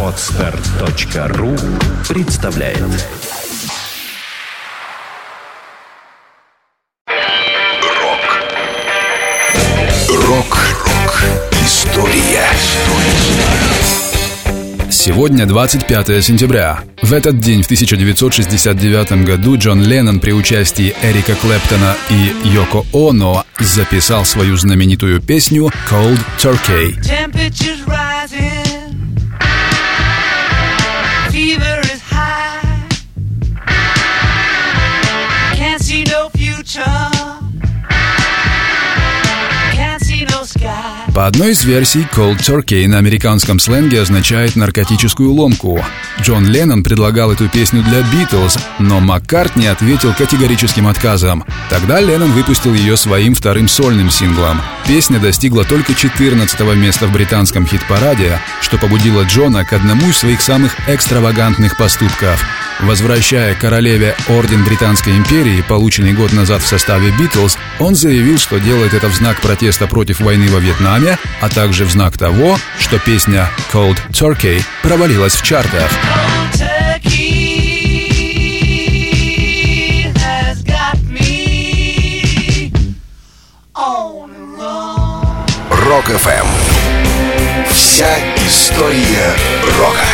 Отстар.ру представляет. Рок Сегодня 25 сентября. В этот день, в 1969 году, Джон Леннон при участии Эрика Клэптона и Йоко Оно записал свою знаменитую песню «Cold Turkey». По одной из версий, cold turkey на американском сленге означает наркотическую ломку. Джон Леннон предлагал эту песню для Битлз, но Маккартни ответил категорическим отказом. Тогда Леннон выпустил ее своим вторым сольным синглом. Песня достигла только 14 места в британском хит-параде, что побудило Джона к одному из своих самых экстравагантных поступков. Возвращая королеве Орден Британской империи, полученный год назад в составе Битлз, он заявил, что делает это в знак протеста против войны во Вьетнаме, а также в знак того, что песня «Cold Turkey» провалилась в чартах. Рок-ФМ Вся история рока